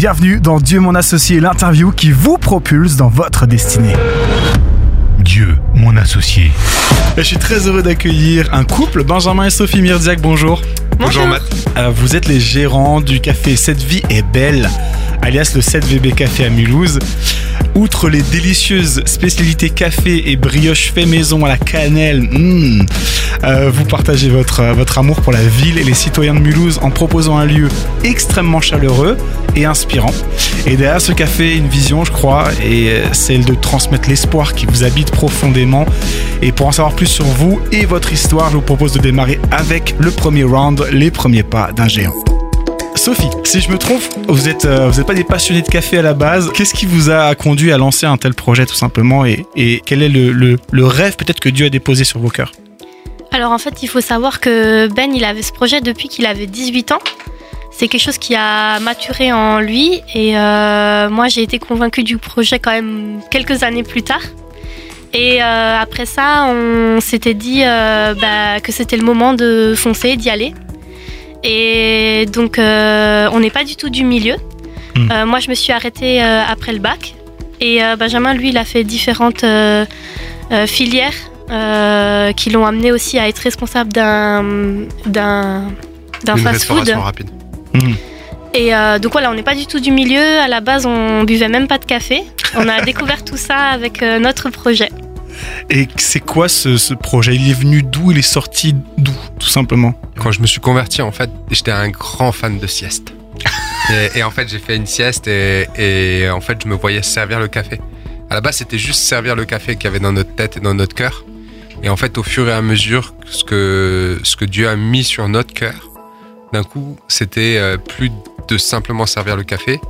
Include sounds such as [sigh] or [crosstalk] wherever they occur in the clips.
Bienvenue dans Dieu mon associé, l'interview qui vous propulse dans votre destinée. Dieu, mon associé. Je suis très heureux d'accueillir un couple, Benjamin et Sophie Mirdiac, bonjour. Bonjour Matt. Euh, vous êtes les gérants du café Cette vie est belle, alias le 7VB Café à Mulhouse. Outre les délicieuses spécialités café et brioche fait maison à la cannelle, hmm, euh, vous partagez votre, euh, votre amour pour la ville et les citoyens de Mulhouse en proposant un lieu extrêmement chaleureux et inspirant. Et derrière ce café, une vision, je crois, et euh, celle de transmettre l'espoir qui vous habite profondément. Et pour en savoir plus sur vous et votre histoire, je vous propose de démarrer avec le premier round, les premiers pas d'un géant. Sophie, si je me trompe, vous êtes euh, n'êtes pas des passionnés de café à la base. Qu'est-ce qui vous a conduit à lancer un tel projet tout simplement et, quel est le, le- rêve peut-être que Dieu a déposé sur vos cœurs? Alors en fait, il faut savoir que Ben, il avait ce projet depuis qu'il avait 18 ans. C'est quelque chose qui a maturé en lui et euh, moi j'ai été convaincue du projet quand même quelques années plus tard. Et euh, après ça, on s'était dit bah, que c'était le moment de foncer, d'y aller. Et donc euh, on n'est pas du tout du milieu. Mm. Euh, moi je me suis arrêtée euh, après le bac. Et euh, Benjamin, lui, il a fait différentes euh, euh, filières euh, qui l'ont amené aussi à être responsable d'un d'un fast-food. restauration rapide. Hmm. Et euh, donc voilà, on n'est pas du tout du milieu. À la base, on buvait même pas de café. On a [laughs] découvert tout ça avec euh, notre projet. Et c'est quoi ce, ce projet? Il est venu d'où? Il est sorti d'où Tout simplement? Quand je me suis converti, en fait, j'étais un grand fan de sieste. [laughs] et, et en fait, j'ai fait une sieste et, et en fait, je me voyais servir le café. À la base, c'était juste servir le café qu'il y avait dans notre tête et dans notre cœur. Et en fait, au fur et à mesure, ce que, ce que Dieu a mis sur notre cœur, d'un coup, c'était euh, plus de simplement servir le café,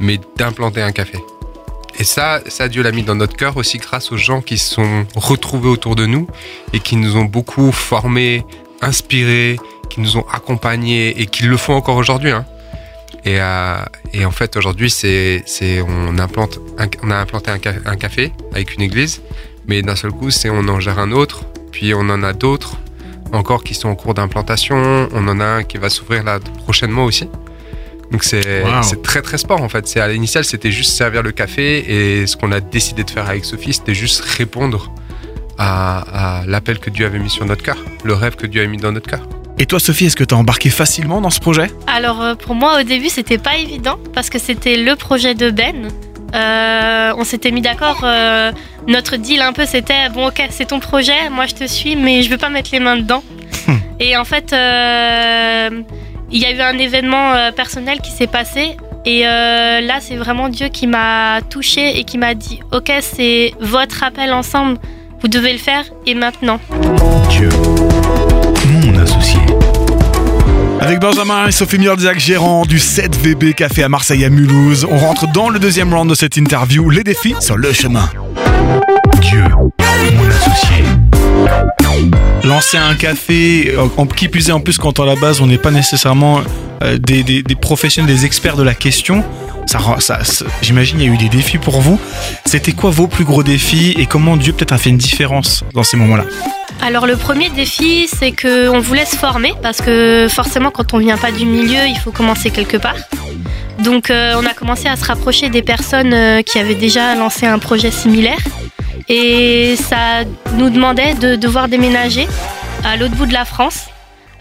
mais d'implanter un café. Et ça, ça, Dieu l'a mis dans notre cœur aussi grâce aux gens qui se sont retrouvés autour de nous et qui nous ont beaucoup formés, inspirés, qui nous ont accompagnés et qui le font encore aujourd'hui. hein. Et, euh, et en fait, aujourd'hui, c'est, on, a implanté un café avec une église, mais d'un seul coup, c'est on en gère un autre, puis on en a d'autres encore qui sont en cours d'implantation. On en a un qui va s'ouvrir là prochainement aussi. Donc c'est, Wow. très très sport en fait. C'est à l'initial c'était juste servir le café et ce qu'on a décidé de faire avec Sophie c'était juste répondre à, à l'appel que Dieu avait mis sur notre cœur, le rêve que Dieu a mis dans notre cœur. Et toi, Sophie, est-ce que tu as embarqué facilement dans ce projet? Alors euh, pour moi, au début, c'était pas évident parce que c'était le projet de Ben. Euh, on s'était mis d'accord. euh, notre deal un peu, c'était bon, ok, c'est ton projet, moi je te suis, mais je veux pas mettre les mains dedans. Et en fait, euh, il y a eu un événement euh, personnel qui s'est passé. Et euh, là, c'est vraiment Dieu qui m'a touchée et qui m'a dit Ok, c'est votre appel ensemble, vous devez le faire et maintenant. Dieu, mon associé. Avec Benjamin et Sophie Mirdiac, gérant du 7VB Café à Marseille à Mulhouse, on rentre dans le deuxième round de cette interview, les défis sur le chemin. Dieu. Lancer un café, qui plus est en plus quand à la base on n'est pas nécessairement euh, des, professionnels, des experts de la question, ça, j'imagine il y a eu des défis pour vous. C'était quoi vos plus gros défis et comment Dieu peut-être a fait une différence dans ces moments-là? Alors le premier défi, c'est qu'on vous laisse former parce que forcément quand on vient pas du milieu, il faut commencer quelque part. Donc euh, on a commencé à se rapprocher des personnes euh, qui avaient déjà lancé un projet similaire et ça nous demandait de devoir déménager à l'autre bout de la France,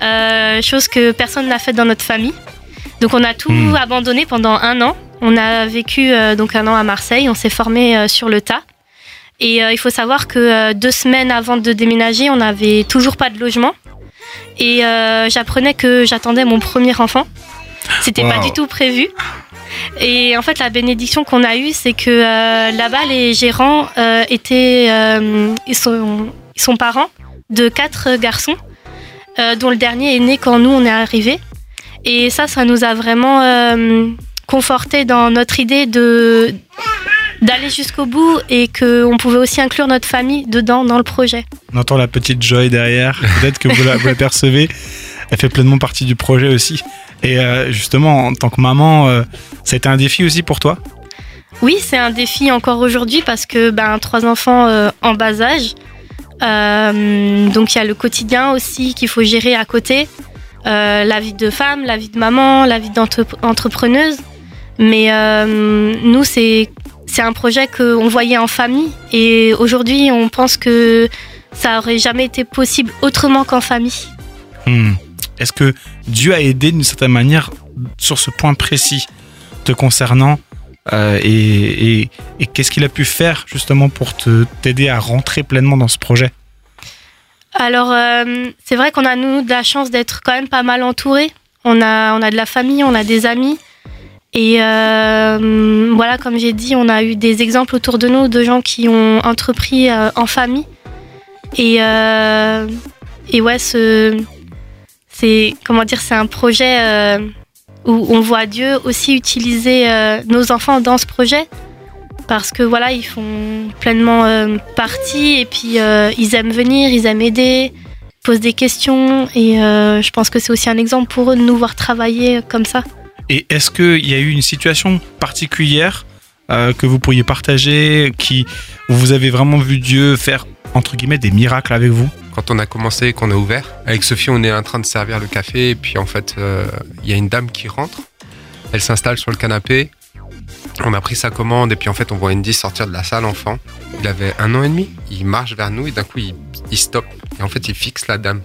euh, chose que personne n'a fait dans notre famille. Donc on a tout Hmm. abandonné pendant un an. On a vécu euh, donc un an à Marseille, on s'est formé euh, sur le tas. Et euh, il faut savoir que euh, deux semaines avant de déménager, on n'avait toujours pas de logement. Et euh, j'apprenais que j'attendais mon premier enfant. C'était pas du tout prévu. Et en fait, la bénédiction qu'on a eue, c'est que euh, là-bas, les gérants euh, étaient, euh, ils sont, ils sont parents de quatre garçons, dont le dernier est né quand nous on est arrivés. Et ça, ça nous a vraiment conforté dans notre idée de d'aller jusqu'au bout et qu'on pouvait aussi inclure notre famille dedans dans le projet. On entend la petite Joy derrière, peut-être que vous la, vous la [laughs] percevez. Elle fait pleinement partie du projet aussi. Et euh, justement, en tant que maman, euh, ça a été un défi aussi pour toi? Oui, c'est un défi encore aujourd'hui parce que ben, trois enfants euh, en bas âge. Donc il y a le quotidien aussi qu'il faut gérer à côté. La vie de femme, la vie de maman, la vie d'entrepreneuse. Mais nous, c'est un projet qu'on voyait en famille. Et aujourd'hui, on pense que ça aurait jamais été possible autrement qu'en famille. Hmm. Est-ce que Dieu a aidé d'une certaine manière sur ce point précis te concernant euh, et, qu'est-ce qu'il a pu faire justement pour te t'aider à rentrer pleinement dans ce projet? Alors, euh, c'est vrai qu'on a, nous, de la chance d'être quand même pas mal entourés. On a, de la famille, on a des amis. Et euh, voilà, comme j'ai dit, on a eu des exemples autour de nous de gens qui ont entrepris en famille. Et ouais, ce, c'est, comment dire, c'est un projet euh, où on voit Dieu aussi utiliser euh, nos enfants dans ce projet. Parce que voilà, ils font pleinement euh, partie et puis ils aiment venir, ils aiment aider, posent des questions et je pense que c'est aussi un exemple pour eux de nous voir travailler comme ça. Et est-ce qu'il y a eu une situation particulière que vous pourriez partager qui où vous avez vraiment vu Dieu faire entre guillemets des miracles avec vous? Quand on a commencé, qu'on a ouvert, avec Sophie, on est en train de servir le café. Et puis en fait, euh, il y a une dame qui rentre. Elle s'installe sur le canapé. On a pris sa commande et puis en fait, on voit Andy sortir de la salle enfant. Il avait un an et demi. Il marche vers nous et d'un coup, il, il stoppe. Et en fait, il fixe la dame.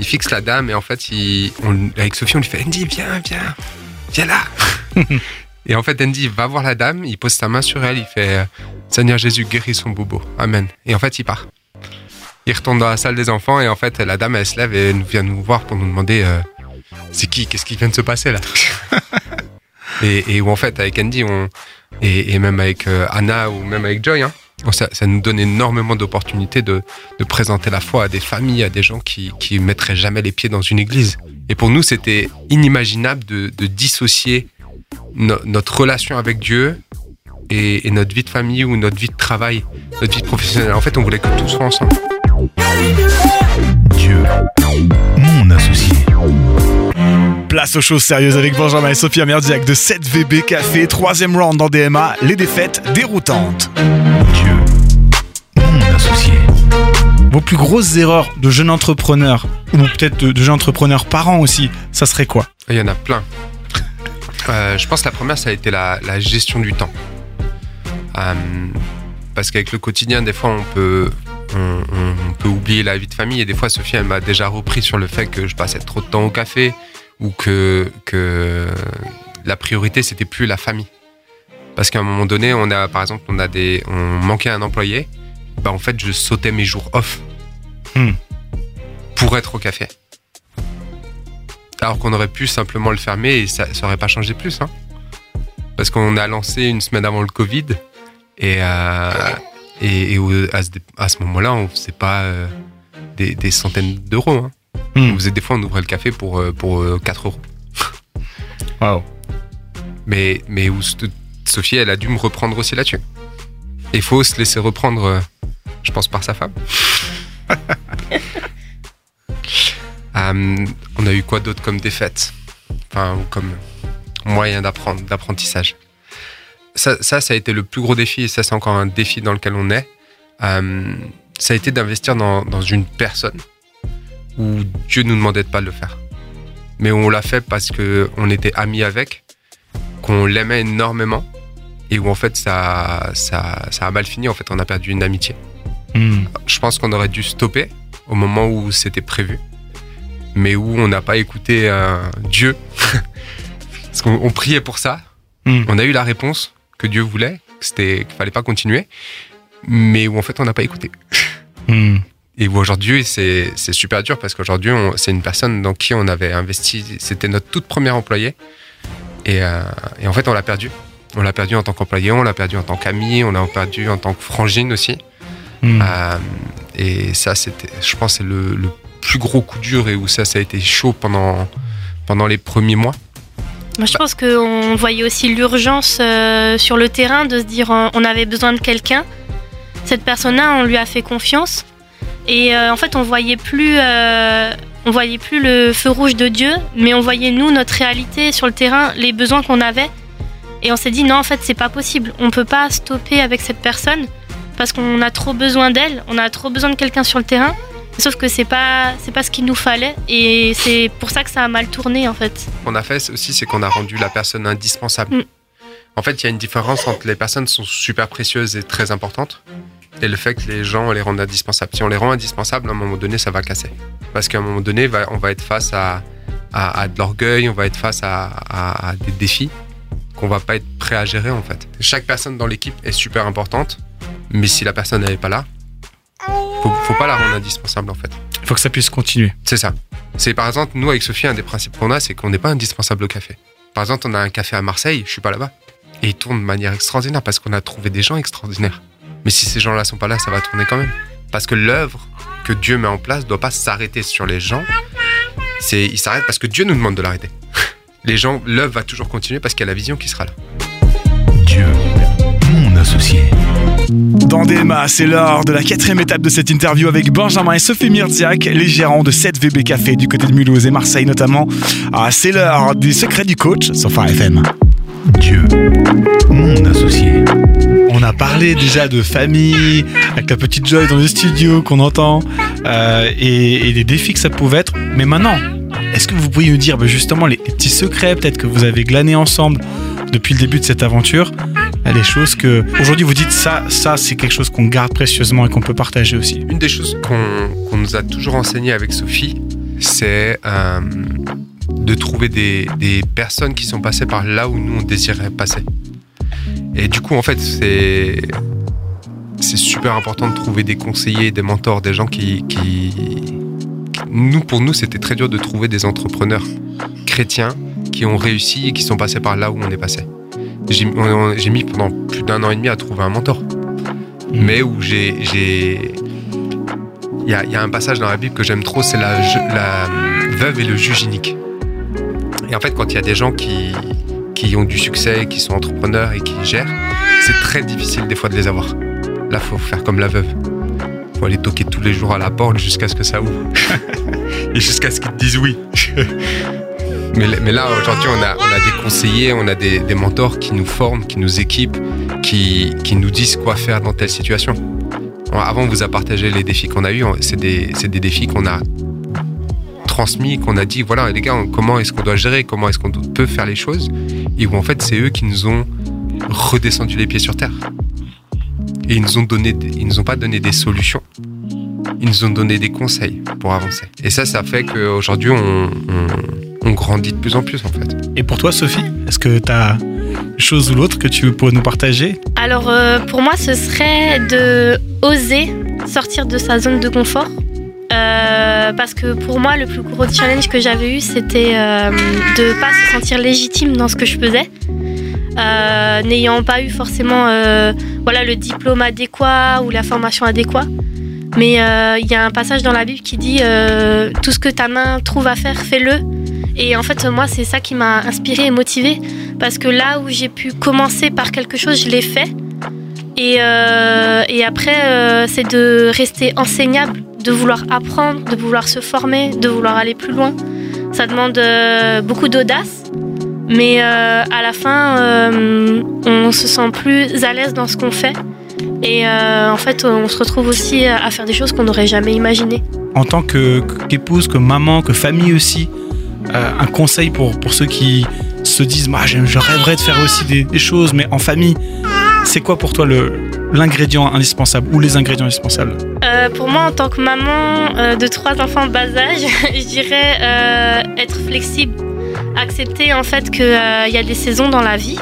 Il fixe la dame et en fait, il, on- avec Sophie, on lui fait Andy, viens, viens, viens là. [laughs] et en fait, Andy va voir la dame, il pose sa main sur elle, il fait euh, Seigneur Jésus, guéris son bobo. Amen. Et en fait, il part. Il retourne dans la salle des enfants et en fait, la dame, elle se lève et elle vient nous voir pour nous demander euh, c'est qui, qu'est-ce qui vient de se passer là? [laughs] Et, et où en fait, avec Andy, on, et, et même avec euh, Anna ou même avec Joy, hein, ça, ça nous donne énormément d'opportunités de, de présenter la foi à des familles, à des gens qui, qui mettraient jamais les pieds dans une église. Et pour nous, c'était inimaginable de, de dissocier no- notre relation avec Dieu et, et notre vie de famille ou notre vie de travail, notre vie professionnelle. En fait, on voulait que tout soit ensemble. Dieu, mon associé. Place aux choses sérieuses avec Benjamin et Sophie Merdiac de 7VB Café, troisième round dans DMA, les défaites déroutantes. Dieu, mon associé. Vos plus grosses erreurs de jeune entrepreneur, ou peut-être de, de jeune entrepreneur parent aussi, ça serait quoi? Il y en a plein. Euh, je pense que la première, ça a été la, gestion du temps. Euh, parce qu'avec le quotidien, des fois, on peut, peut oublier la vie de famille. Et des fois, Sophie, elle m'a déjà repris sur le fait que je passais trop de temps au café ou que, que la priorité, c'était plus la famille. Parce qu'à un moment donné, on a, par exemple, on a des, on manquait un employé. Bah, en fait, je sautais mes jours off Hmm. pour être au café. Alors qu'on aurait pu simplement le fermer et ça, ça aurait pas changé plus. Hein. Parce qu'on a lancé une semaine avant le Covid et, euh, et, à ce, à ce moment-là, on faisait pas euh, des, des centaines d'euros. Hein. Hmm. On faisait des fois, on ouvrait le café pour, euh, pour euh, 4 euros. [laughs] Waouh. Mais, mais où Sophie, elle a dû me reprendre aussi là-dessus. Il faut se laisser reprendre, euh, je pense, par sa femme. Euh, [laughs] on a eu quoi d'autre comme défaite? Enfin, ou comme moyen d'apprendre, d'apprentissage? Ça, ça, ça a été le plus gros défi, et ça, c'est encore un défi dans lequel on est. Euh, ça a été d'investir dans, dans une personne où Dieu nous demandait de pas le faire. Mais on l'a fait parce qu'on était amis avec, qu'on l'aimait énormément, et où en fait, ça, ça, ça a mal fini. En fait, on a perdu une amitié. Hmm. Je pense qu'on aurait dû stopper au moment où c'était prévu, mais où on n'a pas écouté euh, Dieu. [laughs] Parce qu'on on priait pour ça. Hmm. On a eu la réponse que Dieu voulait, qu'il fallait pas continuer, mais où en fait on n'a pas écouté. Hmm. Et où aujourd'hui c'est super dur parce qu'aujourd'hui c'est une personne dans qui on avait investi, c'était notre toute première employée, et, euh, et en fait on l'a perdu. On l'a perdu en tant qu'employé, on l'a perdu en tant qu'ami, on l'a perdu en tant que frangine aussi. Hmm. Euh, et ça, c'était, je pense, c'est le, le plus gros coup dur et où ça, ça a été chaud pendant, pendant les premiers mois. Je pense qu'on voyait aussi l'urgence euh, sur le terrain de se dire euh, on avait besoin de quelqu'un. Cette personne-là, on lui a fait confiance. Et euh, en fait, on voyait plus, on voyait plus le feu rouge de Dieu, mais on voyait nous notre réalité sur le terrain, les besoins qu'on avait. Et on s'est dit non, en fait, c'est pas possible. On peut pas stopper avec cette personne parce qu'on a trop besoin d'elle. On a trop besoin de quelqu'un sur le terrain. Sauf que c'est pas c'est pas ce qu'il nous fallait et c'est pour ça que ça a mal tourné en fait. Ce qu'on a fait aussi, c'est qu'on a rendu la personne indispensable. Mm. En fait, il y a une différence entre les personnes qui sont super précieuses et très importantes et le fait que les gens les rendent indispensables. Si on les rend indispensables, à un moment donné, ça va casser. Parce qu'à un moment donné, on va être face à, à, à de l'orgueil, on va être face à, à- à des défis qu'on va pas être prêt à gérer en fait. Chaque personne dans l'équipe est super importante, mais si la personne n'est pas là, faut, faut pas la rendre indispensable en fait. Il faut que ça puisse continuer. C'est ça. C'est par exemple, nous avec Sophie, un des principes qu'on a, c'est qu'on n'est pas indispensable au café. Par exemple, on a un café à Marseille, je suis pas là-bas. Et il tourne de manière extraordinaire parce qu'on a trouvé des gens extraordinaires. Mais si ces gens-là sont pas là, ça va tourner quand même. Parce que l'œuvre que Dieu met en place doit pas s'arrêter sur les gens. C'est, il s'arrête parce que Dieu nous demande de l'arrêter. [laughs] Les gens, l'œuvre va toujours continuer parce qu'il y a la vision qui sera là. C'est l'heure de la quatrième étape de cette interview avec Benjamin et Sophie Myrdziak, les gérants de 7VB Café du côté de Mulhouse et Marseille notamment. Ah, c'est l'heure des secrets du coach sur Phare FM. Dieu, mon associé. On a parlé déjà de famille, avec la petite Joy dans le studio qu'on entend, euh, et, et des défis que ça pouvait être. Mais maintenant, est-ce que vous pourriez nous dire bah, justement les petits secrets peut-être que vous avez glanés ensemble depuis le début de cette aventure? Les choses que aujourd'hui vous dites ça, ça c'est quelque chose qu'on garde précieusement et qu'on peut partager aussi. Une des choses qu'on nous a toujours enseigné avec Sophie, c'est euh, de trouver des, des personnes qui sont passées par là où nous on désirait passer. Et du coup, en fait, c'est c'est super important de trouver des conseillers, des mentors, des gens qui, qui- nous pour nous c'était très dur de trouver des entrepreneurs chrétiens qui ont réussi et qui sont passés par là où on est passé. J'ai mis pendant plus d'un an et demi à trouver un mentor, mais où j'ai il y a, il y a un passage dans la Bible que j'aime trop, c'est la, veuve et le juge inique. Et en fait, quand il y a des gens qui, qui ont du succès, qui sont entrepreneurs et qui gèrent, c'est très difficile des fois de les avoir. Là, faut faire comme la veuve. faut aller toquer tous les jours à la porte jusqu'à ce que ça ouvre. [laughs] et jusqu'à ce qu'ils te disent oui. [laughs] mais, là, aujourd'hui, on a, des conseillers, on a des, mentors qui nous forment, qui nous équipent, qui, qui nous disent quoi faire dans telle situation. Avant, on vous a partagé les défis qu'on a eus. C'est des, des défis qu'on a transmis, qu'on a dit, voilà, les gars, comment est-ce qu'on doit gérer, comment est-ce qu'on peut faire les choses, et où en fait, c'est eux qui nous ont redescendu les pieds sur terre. Et ils nous ont donné, ils nous ont pas donné des solutions, ils nous ont donné des conseils pour avancer. Et ça, ça fait qu'aujourd'hui, on, on grandit de plus en plus, en fait. Et pour toi, Sophie, est-ce que tu as une chose ou l'autre que tu pourrais nous partager? Alors euh, pour moi, ce serait de oser sortir de sa zone de confort. Euh, parce que pour moi, le plus gros challenge que j'avais eu, c'était euh, de pas se sentir légitime dans ce que je faisais, Euh, n'ayant pas eu forcément euh, voilà le diplôme adéquat ou la formation adéquate. Mais euh, il y a un passage dans la Bible qui dit euh, tout ce que ta main trouve à faire, fais-le. Et en fait, moi, c'est ça qui m'a inspirée et motivée parce que là où j'ai pu commencer par quelque chose, je l'ai fait. Et, euh, après, euh, c'est de rester enseignable, de vouloir apprendre, de vouloir se former, de vouloir aller plus loin. Ça demande euh, beaucoup d'audace, mais à la fin, on se sent plus à l'aise dans ce qu'on fait. Et en fait, on se retrouve aussi à faire des choses qu'on n'aurait jamais imaginées. En tant qu'épouse, que maman, que famille aussi, euh, un conseil pour, pour ceux qui se disent bah, je rêverais de faire aussi des, choses, mais en famille, c'est quoi pour toi l'ingrédient indispensable ou les ingrédients indispensables? Euh, pour moi, en tant que maman euh, de trois enfants bas âge, [laughs] je dirais être flexible, accepter en fait qu'il y a des saisons dans la vie,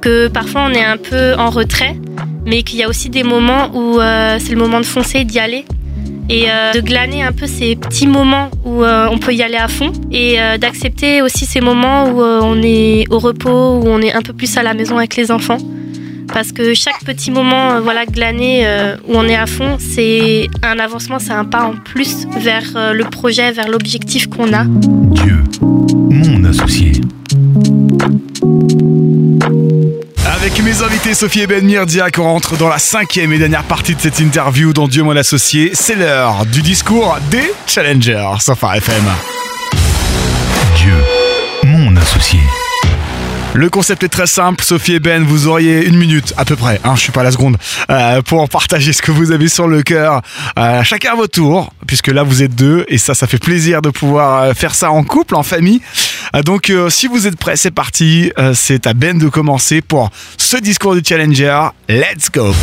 que parfois on est un peu en retrait, mais qu'il y a aussi des moments où c'est le moment de foncer, d'y aller. Et euh, de glaner un peu ces petits moments où euh, on peut y aller à fond et euh, d'accepter aussi ces moments où on est au repos, où on est un peu plus à la maison avec les enfants parce que chaque petit moment voilà glané où on est à fond c'est un avancement c'est un pas en plus vers le projet vers l'objectif qu'on a Dieu, mon associé. Avec mes invités Sophie et Ben Mirdiak, on rentre dans la cinquième et dernière partie de cette interview dans Dieu mon associé. C'est l'heure du discours des challengers sur FM. Dieu, mon associé. Le concept est très simple, Sophie et Ben, vous auriez une minute à peu près, hein, je suis pas la seconde, euh, pour partager ce que vous avez sur le cœur, euh, chacun à votre tour, puisque là vous êtes deux, et ça, ça fait plaisir de pouvoir euh, faire ça en couple, en famille. Euh, donc euh, si vous êtes prêts, c'est parti, c'est à Ben de commencer pour ce discours du Challenger, let's go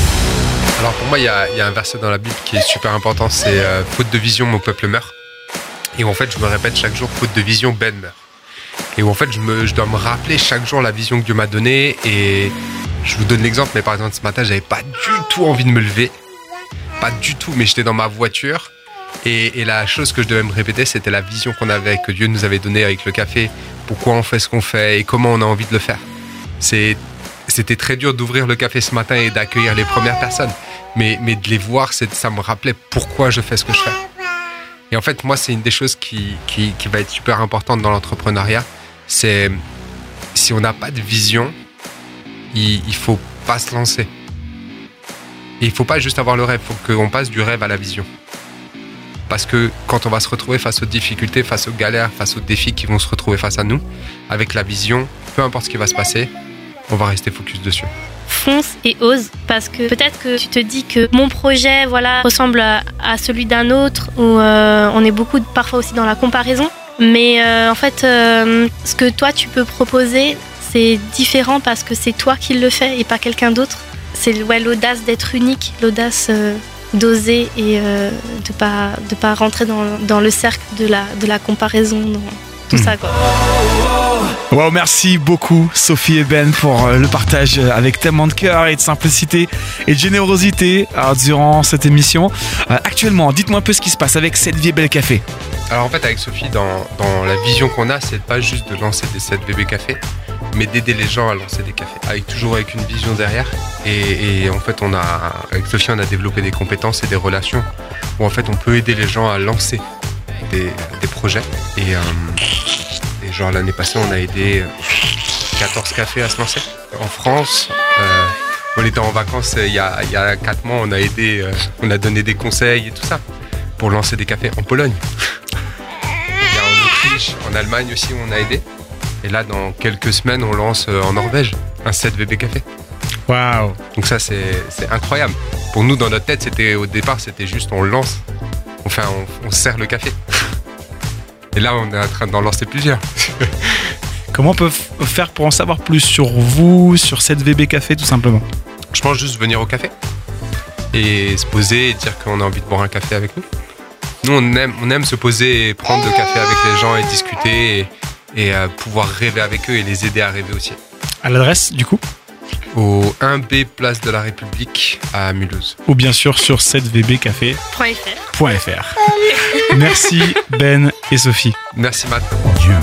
Alors pour moi, il y y a un verset dans la Bible qui est super important, c'est faute de vision, mon peuple meurt. Et en fait, je me répète chaque jour, faute de vision, Ben meurt. Et où en fait, je, dois me rappeler chaque jour la vision que Dieu m'a donnée. Et je vous donne l'exemple, mais par exemple, ce matin, j'avais pas du tout envie de me lever. Pas du tout, mais j'étais dans ma voiture. Et, la chose que je devais me répéter, c'était la vision qu'on avait, que Dieu nous avait donnée avec le café, pourquoi on fait ce qu'on fait et comment on a envie de le faire. C'était très dur d'ouvrir le café ce matin et d'accueillir les premières personnes. Mais, mais de les voir, ça me rappelait pourquoi je fais ce que je fais. Et en fait, moi, c'est une des choses qui, va être super importante dans l'entrepreneuriat. C'est si on n'a pas de vision, il ne faut pas se lancer. Et il faut pas juste avoir le rêve, il faut qu'on passe du rêve à la vision. Parce que quand on va se retrouver face aux difficultés, face aux galères, face aux défis qui vont se retrouver face à nous, avec la vision, peu importe ce qui va se passer, on va rester focus dessus. Fonce et ose parce que peut-être que tu te dis que mon projet voilà ressemble à, à celui d'un autre ou euh, on est beaucoup parfois aussi dans la comparaison. Mais euh, en fait euh, ce que toi tu peux proposer c'est différent parce que c'est toi qui le fais et pas quelqu'un d'autre. C'est ouais, l'audace d'être unique l'audace d'oser et de pas de pas rentrer dans, dans le cercle de la de la comparaison dans tout Hmm. ça quoi Wow, merci beaucoup Sophie et Ben pour euh, le partage euh, avec tellement de cœur et de simplicité et de générosité euh, durant cette émission. Actuellement, dites-moi un peu ce qui se passe avec cette vie belle café. Alors en fait avec Sophie, dans, dans la vision qu'on a, c'est pas juste de lancer des 7 bébés cafés, mais d'aider les gens à lancer des cafés, avec toujours avec une vision derrière. Et, en fait, on a avec Sophie, on a développé des compétences et des relations où en fait on peut aider les gens à lancer des, des projets. Et, et genre l'année passée, on a aidé 14 cafés à se lancer en France. Euh, on était en vacances euh, il y a, il y a 4 mois, on a aidé, euh, on a donné des conseils et tout ça pour lancer des cafés en Pologne. En Autriche, en Allemagne aussi, on a aidé. Et là, dans quelques semaines, on lance euh, en Norvège un 7 bébé café. Waouh. Donc ça, c'est c'est incroyable. Pour nous, dans notre tête, c'était au départ, c'était juste on lance, enfin, on, on sert le café. Et là, on est en train d'en lancer plusieurs. [laughs] Comment on peut faire pour en savoir plus sur vous, sur cette VB Café tout simplement? Je pense juste venir au café et se poser et dire qu'on a envie de boire un café avec nous. Nous, on aime, on aime se poser et prendre le café avec les gens et discuter et, et, euh, pouvoir rêver avec eux et les aider à rêver aussi. À l'adresse du coup? Au 1B Place de la République à Mulhouse. Ou bien sûr sur 7vbcafé.fr. .fr. Merci Ben et Sophie. Merci Matt. Dieu.